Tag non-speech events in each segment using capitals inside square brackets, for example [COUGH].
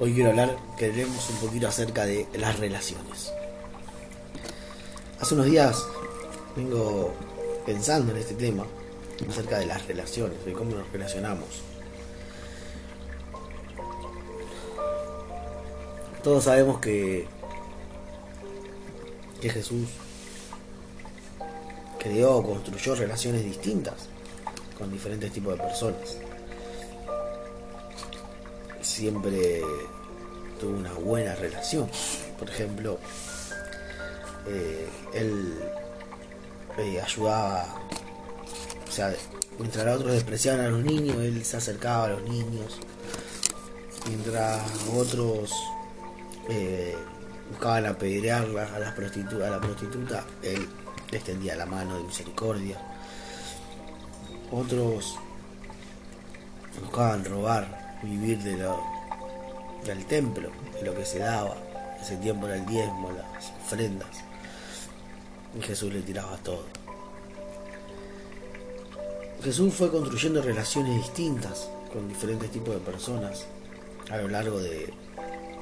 Hoy quiero hablar, queremos un poquito acerca de las relaciones. Hace unos días vengo pensando en este tema, acerca de las relaciones, de cómo nos relacionamos. Todos sabemos que, que Jesús creó o construyó relaciones distintas con diferentes tipos de personas siempre tuvo una buena relación. Por ejemplo, eh, él eh, ayudaba, o sea, mientras otros despreciaban a los niños, él se acercaba a los niños. Mientras otros eh, buscaban apedrear a, las prostitutas, a la prostituta, él extendía la mano de misericordia. Otros buscaban robar vivir de lo, del templo, de lo que se daba. Ese tiempo era el diezmo, las ofrendas. Y Jesús le tiraba todo. Jesús fue construyendo relaciones distintas con diferentes tipos de personas a lo largo de,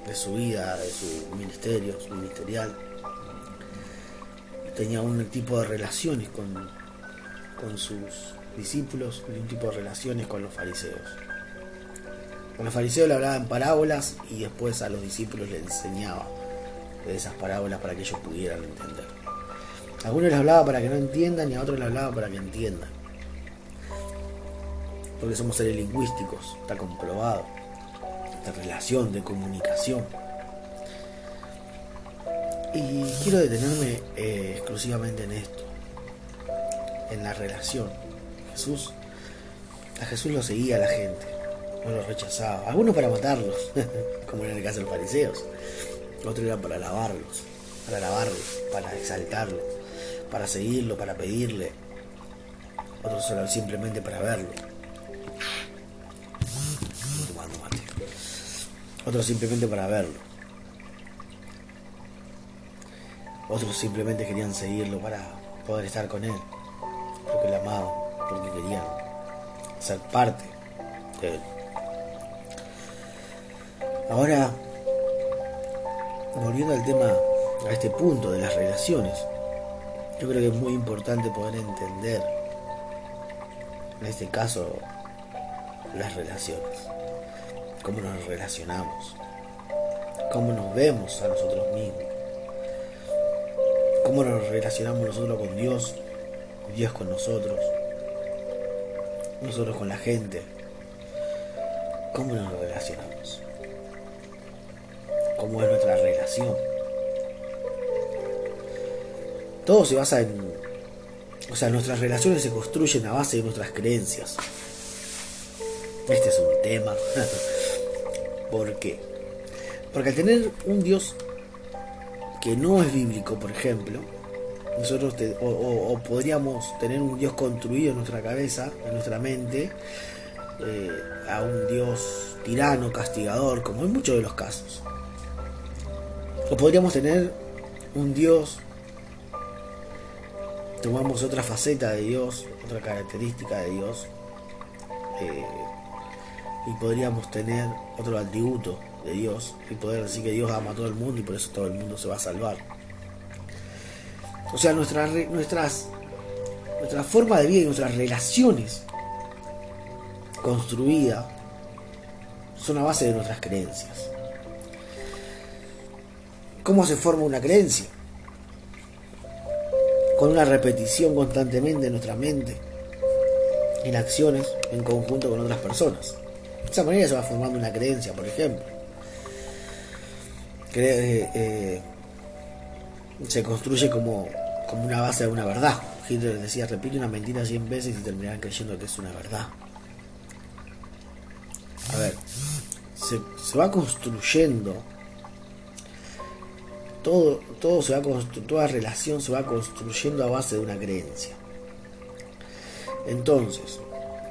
de su vida, de su ministerio, su ministerial. Tenía un tipo de relaciones con, con sus discípulos y un tipo de relaciones con los fariseos. Con los fariseos le hablaba en parábolas y después a los discípulos le enseñaba de esas parábolas para que ellos pudieran entender. A algunos les hablaba para que no entiendan y a otros les hablaba para que entiendan. Porque somos seres lingüísticos, está comprobado. Esta relación de comunicación. Y quiero detenerme eh, exclusivamente en esto, en la relación. Jesús, a Jesús lo seguía la gente no los rechazaba. Algunos para matarlos, [LAUGHS] como en el caso de los fariseos. Otros eran para alabarlos, para alabarlo, para exaltarlo, para seguirlo, para pedirle. Otros solo simplemente para verlo. Otros simplemente para verlo. Otros simplemente querían seguirlo para poder estar con él. Porque le amaban, porque querían ser parte de él. Ahora, volviendo al tema, a este punto de las relaciones, yo creo que es muy importante poder entender, en este caso, las relaciones, cómo nos relacionamos, cómo nos vemos a nosotros mismos, cómo nos relacionamos nosotros con Dios, Dios con nosotros, nosotros con la gente, cómo nos relacionamos cómo es nuestra relación. Todo se basa en... O sea, nuestras relaciones se construyen a base de nuestras creencias. Este es un tema. [LAUGHS] ¿Por qué? Porque al tener un Dios que no es bíblico, por ejemplo, nosotros o, podríamos tener un Dios construido en nuestra cabeza, en nuestra mente, eh, a un Dios tirano, castigador, como en muchos de los casos. O podríamos tener un Dios, tomamos otra faceta de Dios, otra característica de Dios, eh, y podríamos tener otro atributo de Dios, y poder decir que Dios ama a todo el mundo y por eso todo el mundo se va a salvar. O sea, nuestras, nuestras, nuestra forma de vida y nuestras relaciones construidas son a base de nuestras creencias. ¿Cómo se forma una creencia? Con una repetición constantemente en nuestra mente, en acciones en conjunto con otras personas. De esa manera se va formando una creencia, por ejemplo. Eh, eh, se construye como, como una base de una verdad. Hitler decía, repite una mentira 100 veces y terminarán creyendo que es una verdad. A ver, se, se va construyendo todo, todo se va toda relación se va construyendo a base de una creencia. Entonces,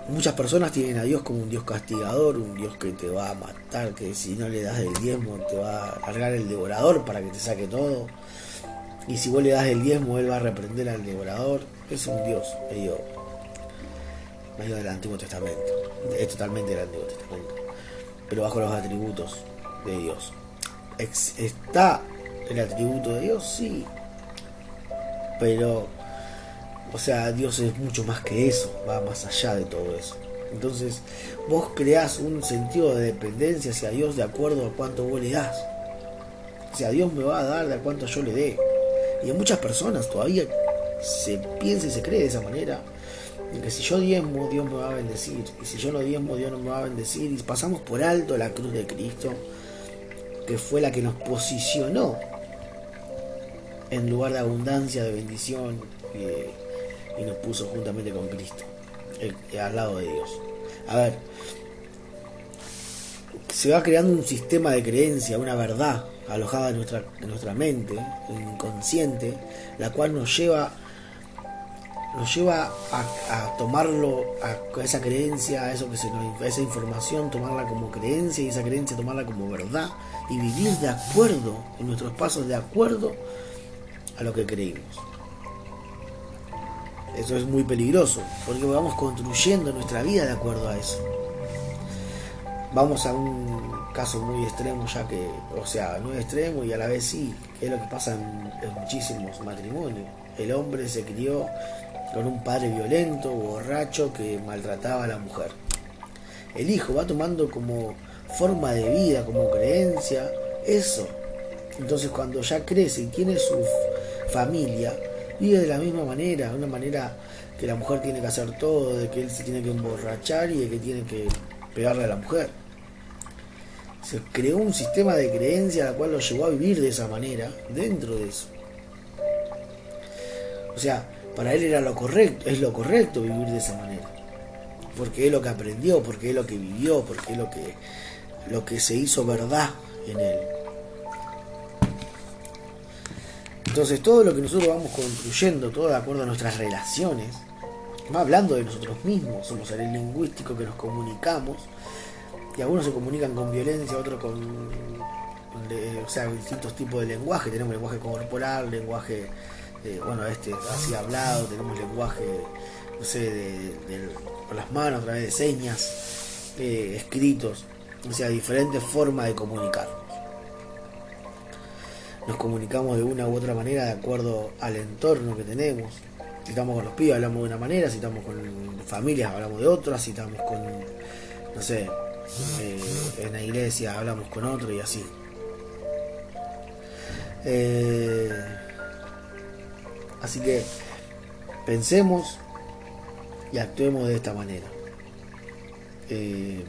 muchas personas tienen a Dios como un Dios castigador, un Dios que te va a matar, que si no le das el diezmo te va a largar el devorador para que te saque todo. Y si vos le das el diezmo, él va a reprender al devorador. Es un Dios medio, medio del Antiguo Testamento. Es totalmente del Antiguo Testamento. Pero bajo los atributos de Dios. ¿Está el atributo de Dios? Sí. Pero, o sea, Dios es mucho más que eso, va más allá de todo eso. Entonces, vos creás un sentido de dependencia hacia Dios de acuerdo a cuánto vos le das. O sea, Dios me va a dar de cuánto yo le dé. Y en muchas personas todavía se piensa y se cree de esa manera. que si yo diezmo, Dios me va a bendecir. Y si yo no diezmo, Dios no me va a bendecir. Y pasamos por alto la cruz de Cristo, que fue la que nos posicionó en lugar de abundancia, de bendición, y, y nos puso juntamente con Cristo, al lado de Dios. A ver, se va creando un sistema de creencia, una verdad alojada en nuestra, en nuestra mente, inconsciente, la cual nos lleva nos lleva a, tomarlo, a, esa creencia, a eso que se nos, a esa información, tomarla como creencia y esa creencia tomarla como verdad y vivir de acuerdo, en nuestros pasos de acuerdo a lo que creímos. Eso es muy peligroso, porque vamos construyendo nuestra vida de acuerdo a eso. Vamos a un caso muy extremo, ya que, o sea, no es extremo y a la vez sí, es lo que pasa en, muchísimos matrimonios. El hombre se crió con un padre violento, borracho, que maltrataba a la mujer. El hijo va tomando como forma de vida, como creencia, eso. Entonces cuando ya crece y tiene su familia, vive de la misma manera, una manera que la mujer tiene que hacer todo, de que él se tiene que emborrachar y de que tiene que pegarle a la mujer se creó un sistema de creencia la cual lo llevó a vivir de esa manera, dentro de eso. O sea, para él era lo correcto, es lo correcto vivir de esa manera. Porque es lo que aprendió, porque es lo que vivió, porque es lo que, lo que se hizo verdad en él. Entonces todo lo que nosotros vamos construyendo, todo de acuerdo a nuestras relaciones, va hablando de nosotros mismos, somos seres lingüísticos que nos comunicamos, y algunos se comunican con violencia, otros con, o sea, distintos tipos de lenguaje. Tenemos lenguaje corporal, lenguaje, eh, bueno, este así hablado, tenemos lenguaje, no sé, de, con las manos, a través de señas, eh, escritos, o sea, diferentes formas de comunicarnos. Nos comunicamos de una u otra manera de acuerdo al entorno que tenemos. Si estamos con los pibes hablamos de una manera, si estamos con familias hablamos de otra, si estamos con, no sé, eh, en la iglesia hablamos con otro y así. Eh, así que pensemos y actuemos de esta manera. Eh,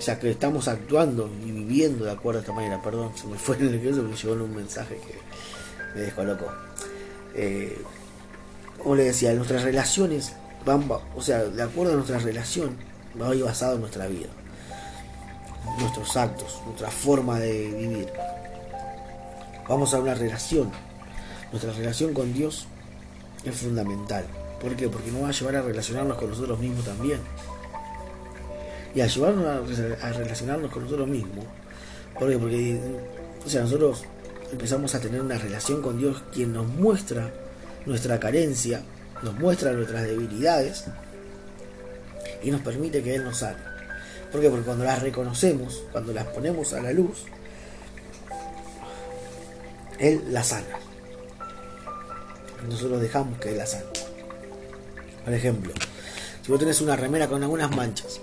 ya que estamos actuando y viviendo de acuerdo a esta manera, perdón, se me fue el nervioso porque llegó un mensaje que me descolocó. como le decía, nuestras relaciones van, o sea, de acuerdo a nuestra relación, va ir basado en nuestra vida nuestros actos, nuestra forma de vivir. Vamos a una relación. Nuestra relación con Dios es fundamental. ¿Por qué? Porque nos va a llevar a relacionarnos con nosotros mismos también. Y a llevarnos a, relacionarnos con nosotros mismos. ¿Por qué? Porque o sea, nosotros empezamos a tener una relación con Dios quien nos muestra nuestra carencia, nos muestra nuestras debilidades y nos permite que Él nos sane. ¿Por qué? Porque cuando las reconocemos, cuando las ponemos a la luz, Él las sana. Nosotros dejamos que Él las sane. Por ejemplo, si vos tenés una remera con algunas manchas,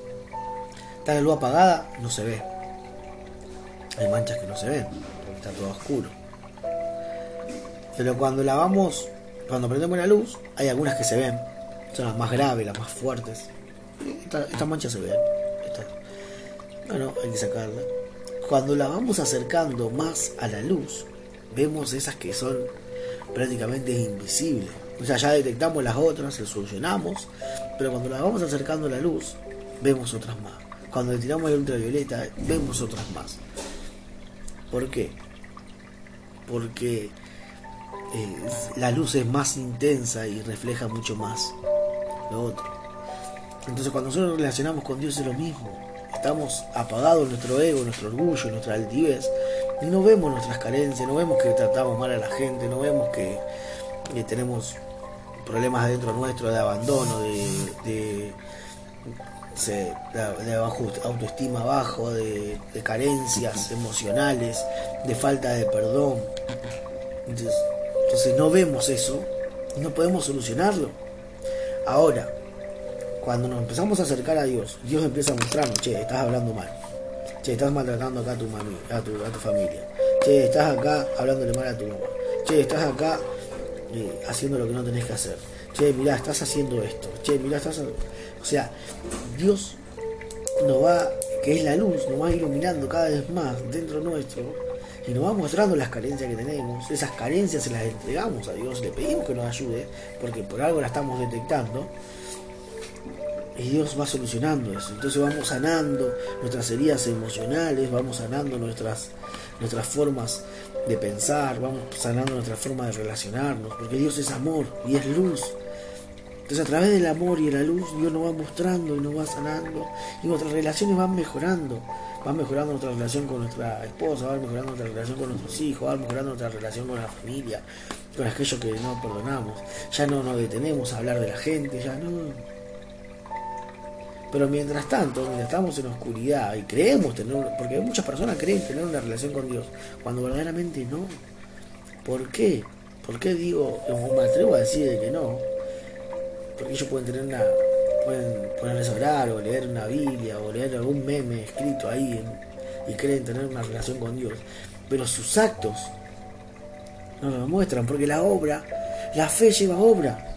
está la luz apagada, no se ve. Hay manchas que no se ven, porque está todo oscuro. Pero cuando la vamos, cuando prendemos la luz, hay algunas que se ven. Son las más graves, las más fuertes. Estas manchas se ven. Bueno, hay que sacarla. Cuando la vamos acercando más a la luz, vemos esas que son prácticamente invisibles. O sea, ya detectamos las otras, las solucionamos, pero cuando la vamos acercando a la luz, vemos otras más. Cuando le tiramos el ultravioleta, vemos otras más. ¿Por qué? Porque eh, la luz es más intensa y refleja mucho más lo otro. Entonces cuando nosotros nos relacionamos con Dios es lo mismo estamos apagados nuestro ego, nuestro orgullo, nuestra altivez, y no vemos nuestras carencias, no vemos que tratamos mal a la gente, no vemos que, tenemos problemas adentro nuestro de abandono, de, autoestima bajo, de, carencias emocionales, de falta de perdón. Entonces, no vemos eso y no podemos solucionarlo. Ahora, cuando nos empezamos a acercar a Dios, Dios empieza a mostrarnos, che, estás hablando mal. Che, estás maltratando acá a tu, mami, a tu, a tu familia. Che, estás acá hablándole mal a tu mamá. Che, estás acá eh, haciendo lo que no tenés que hacer. Che, mirá, estás haciendo esto. Che, mirá, estás... O sea, Dios nos va, que es la luz, nos va iluminando cada vez más dentro nuestro y nos va mostrando las carencias que tenemos. Esas carencias se las entregamos a Dios, le pedimos que nos ayude, porque por algo la estamos detectando y Dios va solucionando eso. Entonces vamos sanando nuestras heridas emocionales, vamos sanando nuestras, nuestras formas de pensar, vamos sanando nuestra forma de relacionarnos, porque Dios es amor y es luz. Entonces a través del amor y la luz Dios nos va mostrando y nos va sanando y nuestras relaciones van mejorando. Va mejorando nuestra relación con nuestra esposa, va mejorando nuestra relación con nuestros hijos, va mejorando nuestra relación con la familia, con aquellos que no perdonamos. Ya no nos detenemos a hablar de la gente, ya no pero mientras tanto, mientras estamos en oscuridad y creemos tener, porque muchas personas creen tener una relación con Dios, cuando verdaderamente no. ¿Por qué? ¿Por qué digo, me atrevo a decir que no? Porque ellos pueden tener una, pueden ponerles a orar o leer una Biblia o leer algún meme escrito ahí y creen tener una relación con Dios, pero sus actos no lo demuestran, porque la obra, la fe lleva obra.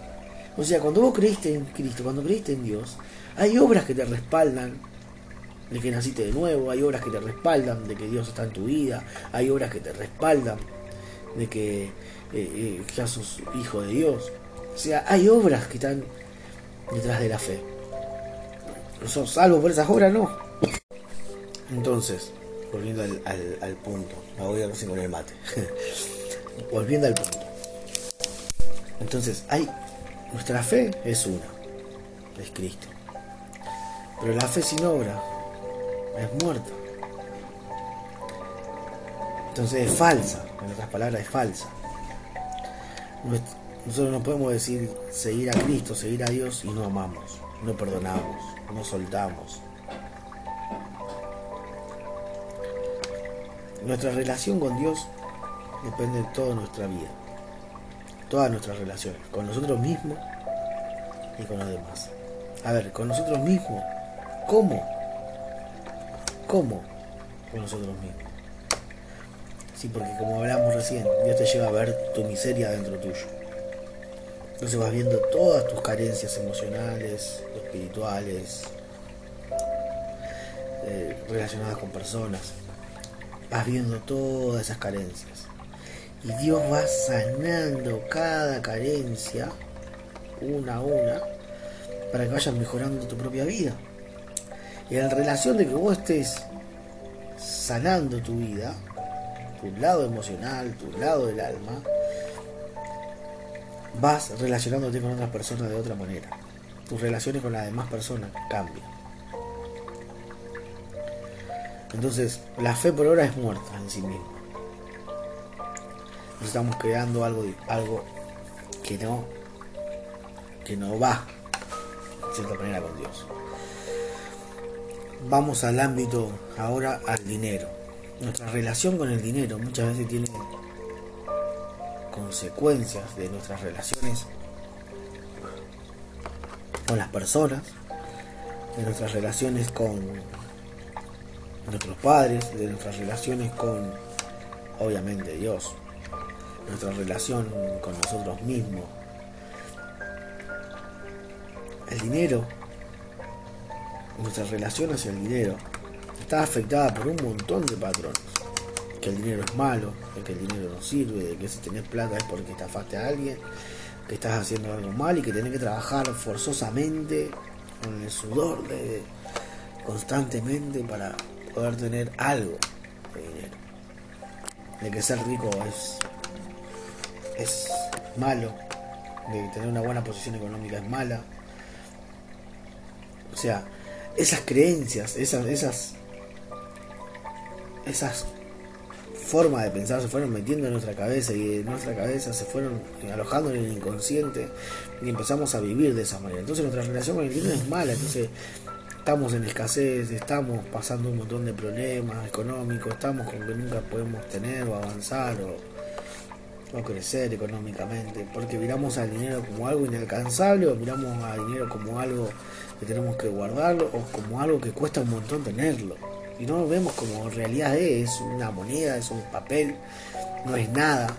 O sea, cuando vos creíste en Cristo, cuando creíste en Dios, hay obras que te respaldan de que naciste de nuevo, hay obras que te respaldan de que Dios está en tu vida, hay obras que te respaldan de que eh, eh, ya sos hijo de Dios. O sea, hay obras que están detrás de la fe. ¿Sos salvo por esas obras? No. Entonces, volviendo al, al, punto, me voy a ver con el mate. [LAUGHS] volviendo al punto. Entonces, hay, nuestra fe es una, es Cristo. Pero la fe sin obra es muerta. Entonces es falsa, en otras palabras es falsa. Nosotros no podemos decir seguir a Cristo, seguir a Dios y no amamos, no perdonamos, no soltamos. Nuestra relación con Dios depende de toda nuestra vida, todas nuestras relaciones, con nosotros mismos y con los demás. A ver, con nosotros mismos ¿Cómo? ¿Cómo? Con nosotros mismos. Sí, porque como hablamos recién, Dios te lleva a ver tu miseria dentro tuyo. Entonces vas viendo todas tus carencias emocionales, espirituales, eh, relacionadas con personas. Vas viendo todas esas carencias. Y Dios va sanando cada carencia, una a una, para que vayas mejorando tu propia vida. Y en relación de que vos estés sanando tu vida, tu lado emocional, tu lado del alma, vas relacionándote con otras personas de otra manera. Tus relaciones con las demás personas cambian. Entonces, la fe por ahora es muerta en sí misma. Nos estamos creando algo, algo que no, que no va, de cierta manera, con Dios. Vamos al ámbito ahora al dinero. Nuestra relación con el dinero muchas veces tiene consecuencias de nuestras relaciones con las personas, de nuestras relaciones con nuestros padres, de nuestras relaciones con, obviamente, Dios, nuestra relación con nosotros mismos. El dinero nuestra relación hacia el dinero está afectada por un montón de patrones. Que el dinero es malo, de que el dinero no sirve, de que si tenés plata es porque estafaste a alguien, que estás haciendo algo mal y que tenés que trabajar forzosamente con el sudor de, constantemente para poder tener algo de dinero. De que ser rico es, es malo, de tener una buena posición económica es mala. O sea, esas creencias, esas, esas, esas formas de pensar se fueron metiendo en nuestra cabeza y en nuestra cabeza se fueron alojando en el inconsciente y empezamos a vivir de esa manera. Entonces nuestra relación con el dinero es mala, entonces estamos en escasez, estamos pasando un montón de problemas económicos, estamos con que nunca podemos tener o avanzar o crecer económicamente, porque miramos al dinero como algo inalcanzable o miramos al dinero como algo que tenemos que guardarlo o como algo que cuesta un montón tenerlo. Y no lo vemos como realidad es, es una moneda, es un papel, no es nada.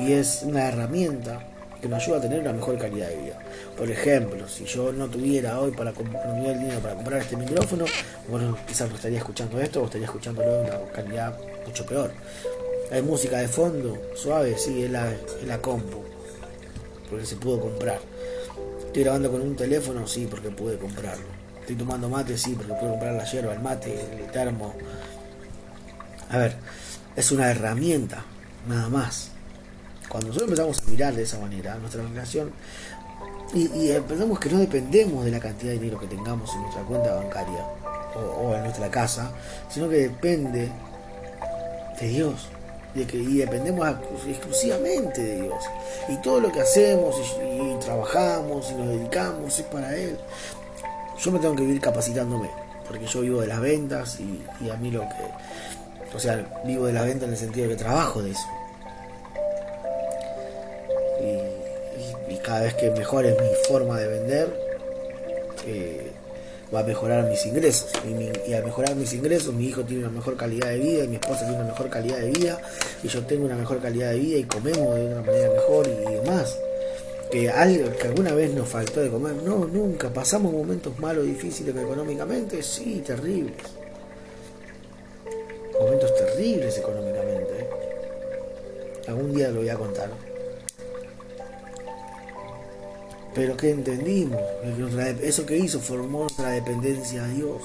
Y es una herramienta que nos ayuda a tener una mejor calidad de vida. Por ejemplo, si yo no tuviera hoy para comprar el dinero para comprar este micrófono, bueno, quizás no estaría escuchando esto o estaría escuchándolo de una calidad mucho peor. Hay música de fondo, suave, sí, es la, es la compu, porque se pudo comprar. Estoy grabando con un teléfono, sí, porque pude comprarlo. Estoy tomando mate, sí, porque pude comprar la hierba, el mate, el termo. A ver, es una herramienta, nada más. Cuando nosotros empezamos a mirar de esa manera nuestra relación y, y pensamos que no dependemos de la cantidad de dinero que tengamos en nuestra cuenta bancaria o, en nuestra casa, sino que depende de Dios. De que, y dependemos exclusivamente de Dios. Y todo lo que hacemos y trabajamos y nos dedicamos es para Él. Yo me tengo que vivir capacitándome, porque yo vivo de las ventas y, a mí lo que... O sea, vivo de las ventas en el sentido de que trabajo de eso. Y, cada vez que mejore mi forma de vender, eh, va a mejorar mis ingresos. Y, mi, al mejorar mis ingresos, mi hijo tiene una mejor calidad de vida, y mi esposa tiene una mejor calidad de vida, y yo tengo una mejor calidad de vida y comemos de una manera mejor y demás. Que, algo, que alguna vez nos faltó de comer, no, nunca. Pasamos momentos malos, difíciles económicamente, sí, terribles. Momentos terribles económicamente. ¿eh? Algún día lo voy a contar. Pero que entendimos, eso que hizo formó nuestra dependencia a Dios.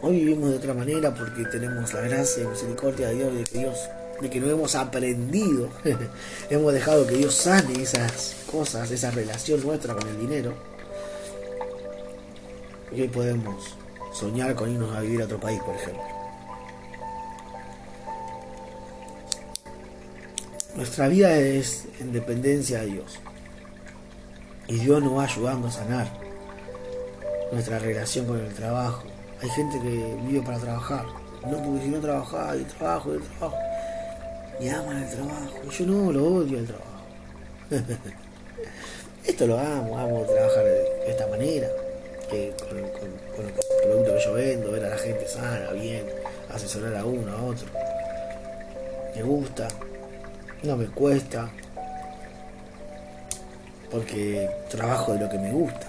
Hoy vivimos de otra manera porque tenemos la gracia y misericordia de Dios, de Dios, de que no hemos aprendido, [LAUGHS] hemos dejado que Dios sane esas cosas, esa relación nuestra con el dinero. Y hoy podemos soñar con irnos a vivir a otro país, por ejemplo. Nuestra vida es en dependencia de Dios. Y Dios nos va ayudando a sanar nuestra relación con el trabajo. Hay gente que vive para trabajar. No, porque si no trabaja, y trabajo, y trabajo. Y aman el trabajo. Yo no, lo odio el trabajo. [LAUGHS] Esto lo amo, amo trabajar de esta manera. Que con, con, con, los productos que yo vendo, ver a la gente sana, bien, asesorar a uno, a otro. Me gusta, no me cuesta, porque trabajo de lo que me gusta.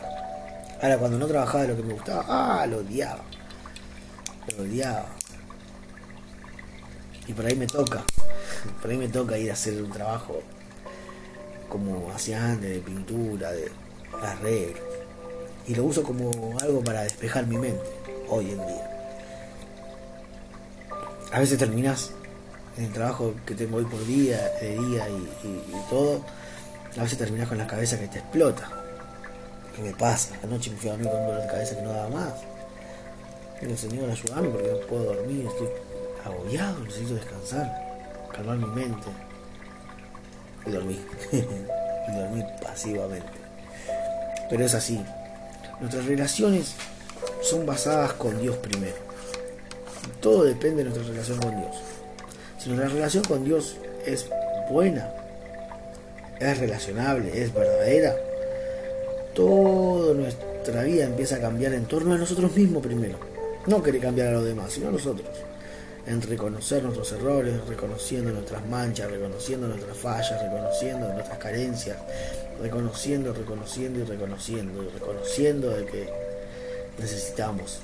Ahora, cuando no trabajaba de lo que me gustaba, ah, lo odiaba. Lo odiaba. Y por ahí me toca. Por ahí me toca ir a hacer un trabajo como hacía antes, de pintura, de arreglo. Y lo uso como algo para despejar mi mente, hoy en día. A veces terminas en el trabajo que tengo hoy por día, de día y, todo a veces terminas con la cabeza que te explota. ¿Qué me pasa? Anoche me fui a dormir con un dolor de cabeza que no daba más. El Señor, ayúdame porque no puedo dormir, estoy agobiado, necesito descansar, calmar mi mente. Y dormí. [LAUGHS] y dormí pasivamente. Pero es así. Nuestras relaciones son basadas con Dios primero. Todo depende de nuestra relación con Dios. Si nuestra relación con Dios es buena, es relacionable, es verdadera, toda nuestra vida empieza a cambiar en torno a nosotros mismos primero. No querer cambiar a los demás, sino a nosotros. En reconocer nuestros errores, reconociendo nuestras manchas, reconociendo nuestras fallas, reconociendo nuestras carencias, reconociendo, reconociendo y reconociendo, y reconociendo de que necesitamos,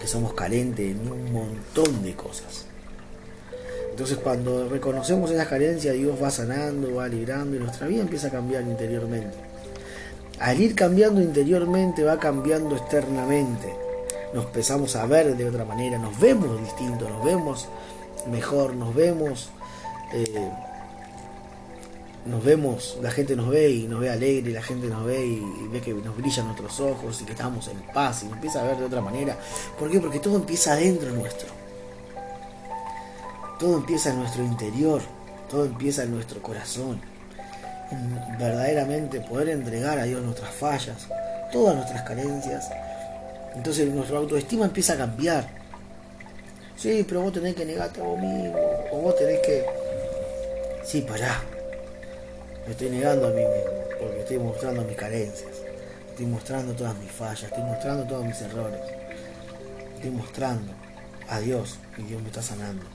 que somos carentes en un montón de cosas. Entonces cuando reconocemos esas carencias, Dios va sanando, va librando y nuestra vida empieza a cambiar interiormente. Al ir cambiando interiormente, va cambiando externamente. Nos empezamos a ver de otra manera, nos vemos distintos, nos vemos mejor, nos vemos... Eh, nos vemos, la gente nos ve y nos ve alegre, y la gente nos ve y, ve que nos brillan nuestros ojos y que estamos en paz y nos empieza a ver de otra manera. ¿Por qué? Porque todo empieza adentro nuestro. Todo empieza en nuestro interior, todo empieza en nuestro corazón. Verdaderamente poder entregar a Dios nuestras fallas, todas nuestras carencias. Entonces nuestra autoestima empieza a cambiar. Sí, pero vos tenés que negarte a vos mismo. O vos tenés que... Sí, pará. Me estoy negando a mí mismo. Porque estoy mostrando mis carencias. Estoy mostrando todas mis fallas. Estoy mostrando todos mis errores. Estoy mostrando a Dios. Y Dios me está sanando.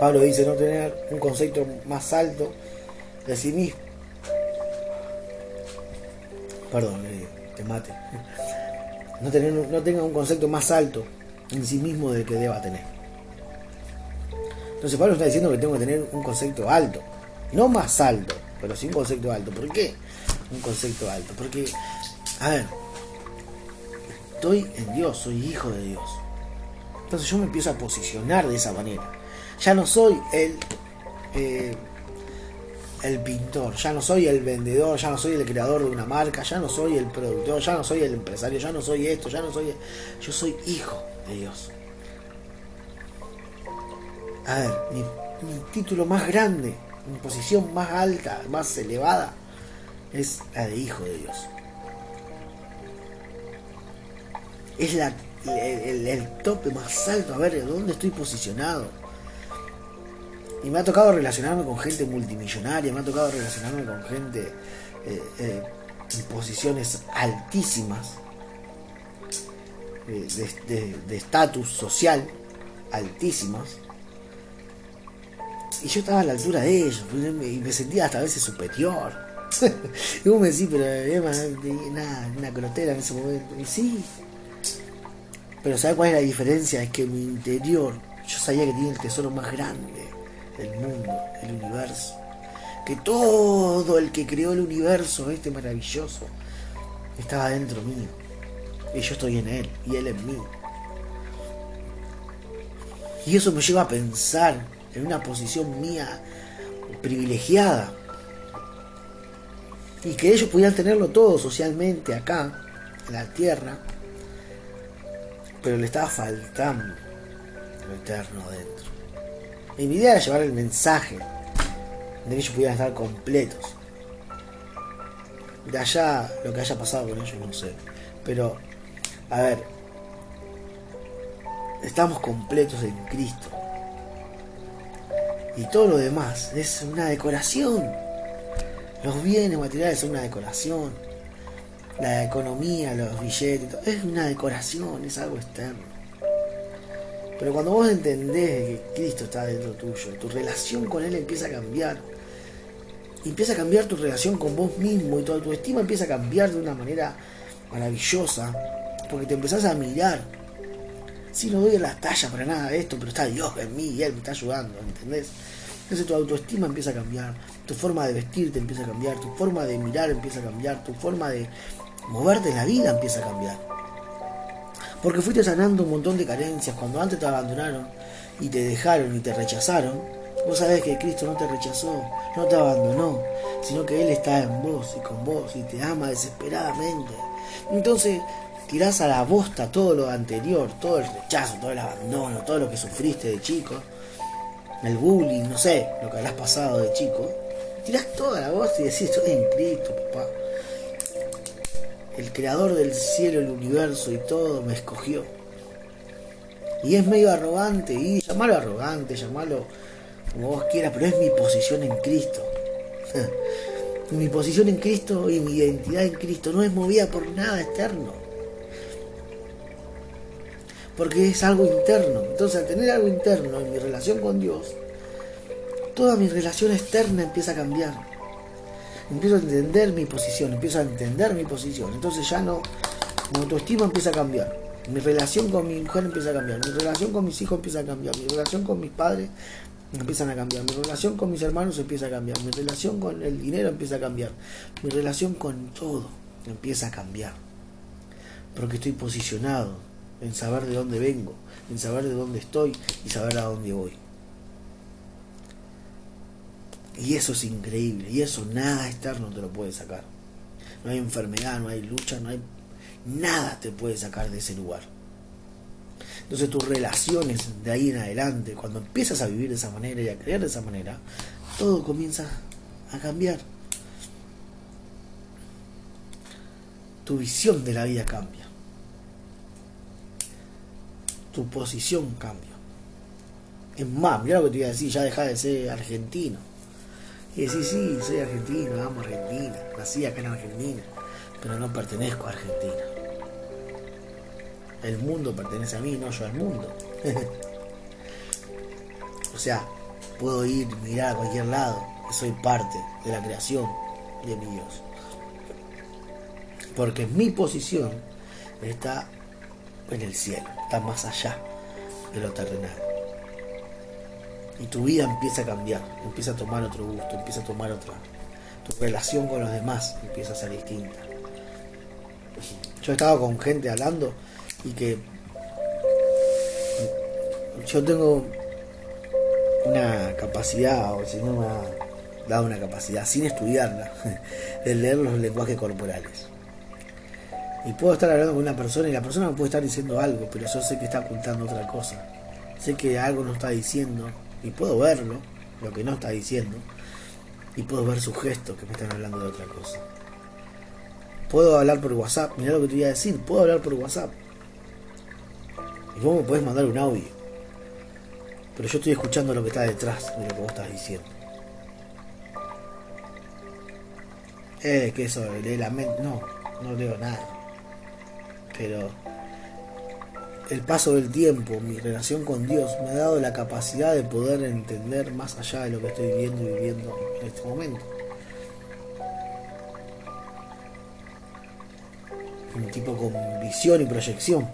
Pablo dice no tener un concepto más alto de sí mismo. Perdón, eh, te mate. No, tenga un concepto más alto en sí mismo del que deba tener. Entonces Pablo está diciendo que tengo que tener un concepto alto. No más alto, pero sí un concepto alto. ¿Por qué? Un concepto alto. Porque, a ver, estoy en Dios, soy hijo de Dios. Entonces yo me empiezo a posicionar de esa manera. Ya no soy el, eh, el pintor, ya no soy el vendedor, ya no soy el creador de una marca, ya no soy el productor, ya no soy el empresario, ya no soy esto, ya no soy... Yo soy hijo de Dios. A ver, mi, título más grande, mi posición más alta, más elevada, es la de hijo de Dios. Es la, el, tope más alto, a ver, ¿dónde estoy posicionado? Y me ha tocado relacionarme con gente multimillonaria, me ha tocado relacionarme con gente eh, eh, en posiciones altísimas de estatus social, altísimas. Y yo estaba a la altura de ellos, y me sentía hasta a veces superior. [LAUGHS] y vos me decís, pero Emma, nada, una crotera en ese momento. Y sí. Pero ¿sabes cuál es la diferencia? Es que mi interior yo sabía que tenía el tesoro más grande del mundo, el universo. Que todo el que creó el universo, este maravilloso, estaba dentro mío. Y yo estoy en él, y él en mí. Y eso me lleva a pensar en una posición mía privilegiada. Y que ellos pudieran tenerlo todo socialmente acá, en la tierra. Pero le estaba faltando lo eterno dentro. Mi idea era llevar el mensaje de que ellos pudieran estar completos. De allá, lo que haya pasado con ellos, no sé. Pero, a ver, estamos completos en Cristo. Y todo lo demás es una decoración. Los bienes materiales son una decoración. La economía, los billetes, es una decoración, es algo externo. Pero cuando vos entendés que Cristo está dentro tuyo, tu relación con Él empieza a cambiar. empieza a cambiar tu relación con vos mismo y toda tu estima empieza a cambiar de una manera maravillosa. Porque te empezás a mirar. Si no doy la talla para nada de esto, pero está Dios en mí y Él me está ayudando, ¿entendés? Entonces tu autoestima empieza a cambiar, tu forma de vestirte empieza a cambiar, tu forma de mirar empieza a cambiar, tu forma de moverte en la vida empieza a cambiar. Porque fuiste sanando un montón de carencias. Cuando antes te abandonaron y te dejaron y te rechazaron, vos sabés que Cristo no te rechazó, no te abandonó, sino que Él está en vos y con vos y te ama desesperadamente. Entonces tirás a la bosta todo lo anterior, todo el rechazo, todo el abandono, todo lo que sufriste de chico, el bullying, no sé, lo que habrás pasado de chico. Tirás toda la bosta y decís, estoy en Cristo, papá el creador del cielo, el universo y todo me escogió. Y es medio arrogante, y llamarlo arrogante, llamarlo como vos quieras, pero es mi posición en Cristo. [LAUGHS] mi posición en Cristo y mi identidad en Cristo no es movida por nada externo. Porque es algo interno. Entonces al tener algo interno en mi relación con Dios, toda mi relación externa empieza a cambiar empiezo a entender mi posición, empiezo a entender mi posición. Entonces ya no, mi autoestima empieza a cambiar. Mi relación con mi mujer empieza a cambiar. Mi relación con mis hijos empieza a cambiar. Mi relación con mis padres empiezan a cambiar. Mi relación con mis hermanos empieza a cambiar. Mi relación con el dinero empieza a cambiar. Mi relación con todo empieza a cambiar. Porque estoy posicionado en saber de dónde vengo, en saber de dónde estoy y saber a dónde voy. Y eso es increíble. Y eso nada externo te lo puede sacar. No hay enfermedad, no hay lucha, no hay... Nada te puede sacar de ese lugar. Entonces tus relaciones de ahí en adelante, cuando empiezas a vivir de esa manera y a creer de esa manera, todo comienza a cambiar. tu visión de la vida cambia. Tu posición cambia. Es más, mira lo que te iba a decir, ya deja de ser argentino. Y decís, sí, soy argentino, amo Argentina, nací acá en Argentina, pero no pertenezco a Argentina. El mundo pertenece a mí, no yo al mundo. [LAUGHS] o sea, puedo ir, mirar a cualquier lado, soy parte de la creación de mi Dios. Porque mi posición está en el cielo, está más allá de lo terrenal y tu vida empieza a cambiar, empieza a tomar otro gusto, empieza a tomar otra. Tu relación con los demás empieza a ser distinta. Yo he estado con gente hablando y que yo tengo una capacidad, o si no me ha dado una capacidad, sin estudiarla, [LAUGHS] de leer los lenguajes corporales. Y puedo estar hablando con una persona y la persona me puede estar diciendo algo, pero yo sé que está ocultando otra cosa. Sé que algo no está diciendo y puedo verlo, lo que no está diciendo, y puedo ver sus gestos que me están hablando de otra cosa. Puedo hablar por WhatsApp, mira lo que te voy a decir, puedo hablar por WhatsApp. Y vos me podés mandar un audio. Pero yo estoy escuchando lo que está detrás de lo que vos estás diciendo. Eh, que eso, lee la mente. No, no leo nada. Pero el paso del tiempo, mi relación con Dios, me ha dado la capacidad de poder entender más allá de lo que estoy viendo y viviendo en este momento. Un tipo con visión y proyección.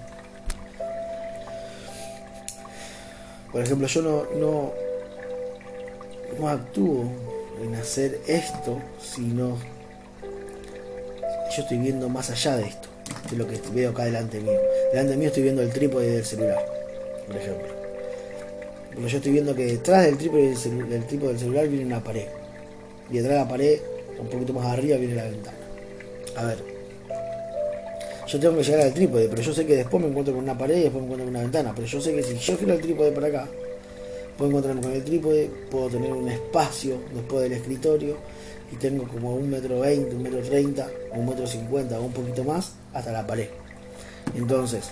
Por ejemplo, yo no, no, no actúo en hacer esto, sino yo estoy viendo más allá de esto, de lo que veo acá delante mío. Delante mío estoy viendo el trípode del celular, por ejemplo. Porque yo estoy viendo que detrás del trípode del, trípode del celular viene una pared. Y detrás de la pared, un poquito más arriba, viene la ventana. A ver. Yo tengo que llegar al trípode, pero yo sé que después me encuentro con una pared y después me encuentro con una ventana. Pero yo sé que si yo giro el trípode para acá, puedo encontrarme con el trípode, puedo tener un espacio después del escritorio y tengo como un metro veinte, un metro treinta, un metro cincuenta o un poquito más hasta la pared. Entonces,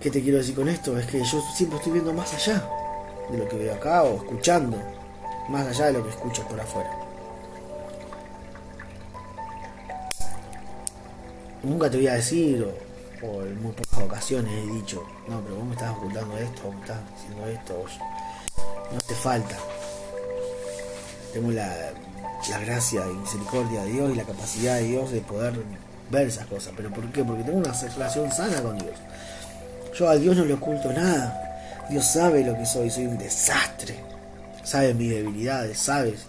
¿qué te quiero decir con esto? Es que yo siempre estoy viendo más allá de lo que veo acá o escuchando, más allá de lo que escucho por afuera. Nunca te voy a decir, o, en muy pocas ocasiones he dicho, no, pero vos me estás ocultando esto, vos me estás diciendo esto, no te falta. Tengo la, la gracia y misericordia de Dios y la capacidad de Dios de poder ver esas cosas. ¿Pero por qué? Porque tengo una relación sana con Dios. Yo a Dios no le oculto nada. Dios sabe lo que soy, soy un desastre. Sabe mis debilidades, sabes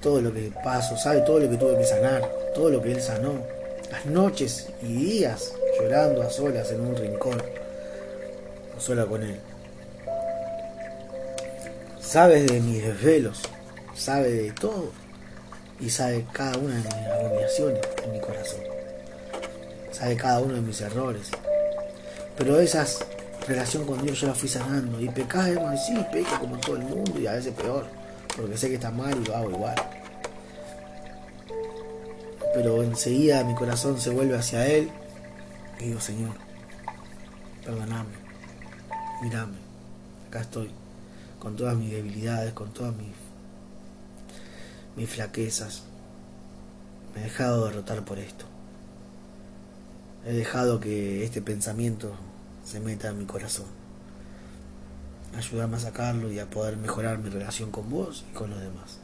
todo lo que paso, sabe todo lo que tuve que sanar, todo lo que Él sanó. Las noches y días llorando a solas en un rincón, sola con Él. Sabes de mis desvelos, sabe de todo y sabe cada una de mis abominaciones en mi corazón sabe cada uno de mis errores. Pero esa relación con Dios yo la fui sanando. Y pecar, hermano, sí, peco como todo el mundo y a veces peor. Porque sé que está mal y lo hago igual. Pero enseguida mi corazón se vuelve hacia Él. Y digo, Señor, perdoname. Mírame. Acá estoy. Con todas mis debilidades, con todas mis, mis flaquezas. Me he dejado derrotar por esto. He dejado que este pensamiento se meta en mi corazón. Ayudarme a sacarlo y a poder mejorar mi relación con vos y con los demás.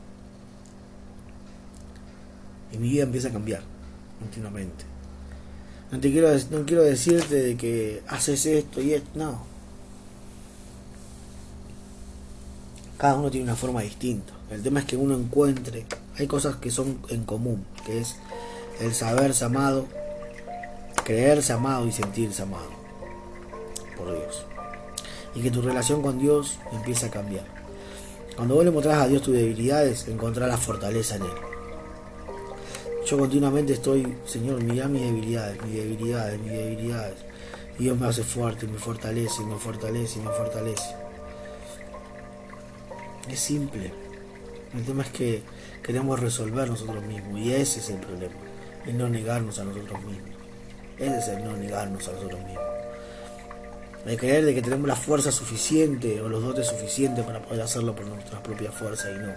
Y mi vida empieza a cambiar continuamente. No te quiero, no quiero decirte de que haces esto y esto, no. Cada uno tiene una forma distinta. El tema es que uno encuentre, hay cosas que son en común, que es el saberse amado, creerse amado y sentirse amado por Dios. Y que tu relación con Dios empiece a cambiar. Cuando vos le mostrás a Dios tus debilidades, encontrás la fortaleza en Él. Yo continuamente estoy, Señor, mira mis debilidades, mis debilidades, mis debilidades. Dios me hace fuerte, me fortalece, me fortalece, me fortalece. Es simple. El tema es que queremos resolver nosotros mismos y ese es el problema. el no negarnos a nosotros mismos. Ese es el no negarnos a nosotros mismos. El creer de que tenemos la fuerza suficiente o los dotes suficientes para poder hacerlo por nuestras propias fuerzas y no.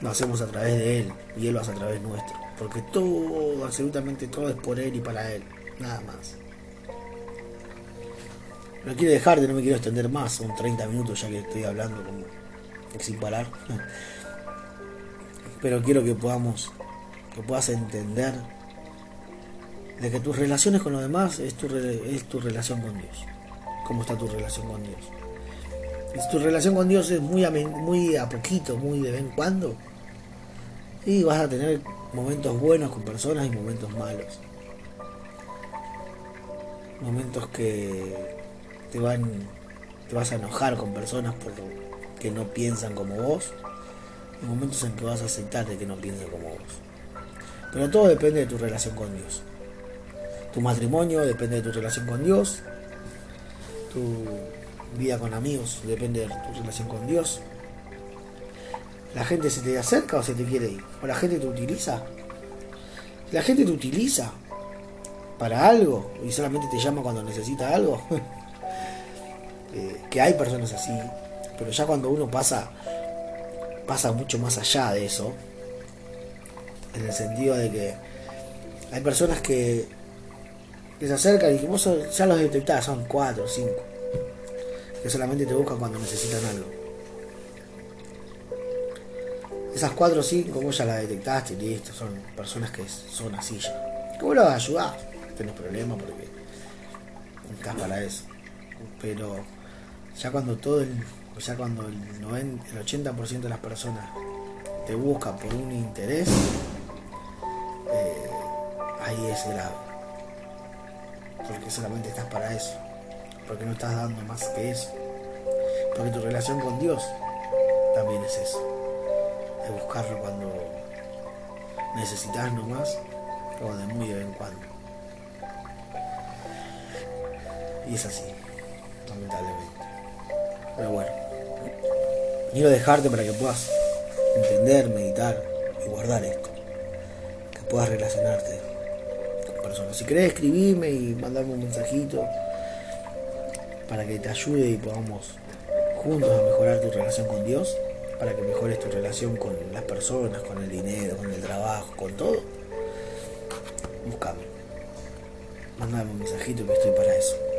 Lo hacemos a través de Él y Él lo hace a través nuestro. Porque todo, absolutamente todo es por Él y para Él. Nada más. No quiero dejarte, no me quiero extender más. Son 30 minutos ya que estoy hablando como sin parar. Pero quiero que podamos, que puedas entender de que tus relaciones con los demás es tu, es tu relación con Dios cómo está tu relación con Dios. Si tu relación con Dios es muy a, muy a poquito, muy de vez en cuando, y vas a tener momentos buenos con personas y momentos malos. Momentos que te van te vas a enojar con personas por que no piensan como vos y momentos en que vas a aceptar de que no piensen como vos. Pero todo depende de tu relación con Dios. Tu matrimonio depende de tu relación con Dios, tu vida con amigos, depende de tu relación con Dios. La gente se te acerca o se te quiere ir, o la gente te utiliza. la gente te utiliza para algo y solamente te llama cuando necesita algo, [LAUGHS] eh, que hay personas así, pero ya cuando uno pasa, pasa mucho más allá de eso, en el sentido de que hay personas que se acercan y que vos ya los detectás, son cuatro o cinco, que solamente te buscan cuando necesitan algo. Esas cuatro o cinco vos ya las detectaste y listo, son personas que son así ya. Que vos las ayudás, no tenés problema porque estás para eso. Pero ya cuando todo el, ya cuando el, 90, el 80% de las personas te buscan por un interés, eh, ahí es grave. Porque solamente estás para eso, porque no estás dando más que eso, porque tu relación con Dios también es eso, es buscarlo cuando necesitas nomás o de muy de vez en cuando. Y es así, lamentablemente. Pero bueno, quiero dejarte para que puedas entender, meditar y guardar esto, que puedas relacionarte si querés escribirme y mandarme un mensajito para que te ayude y podamos juntos a mejorar tu relación con Dios, para que mejores tu relación con las personas, con el dinero, con el trabajo, con todo, búscame. Mandame un mensajito que estoy para eso.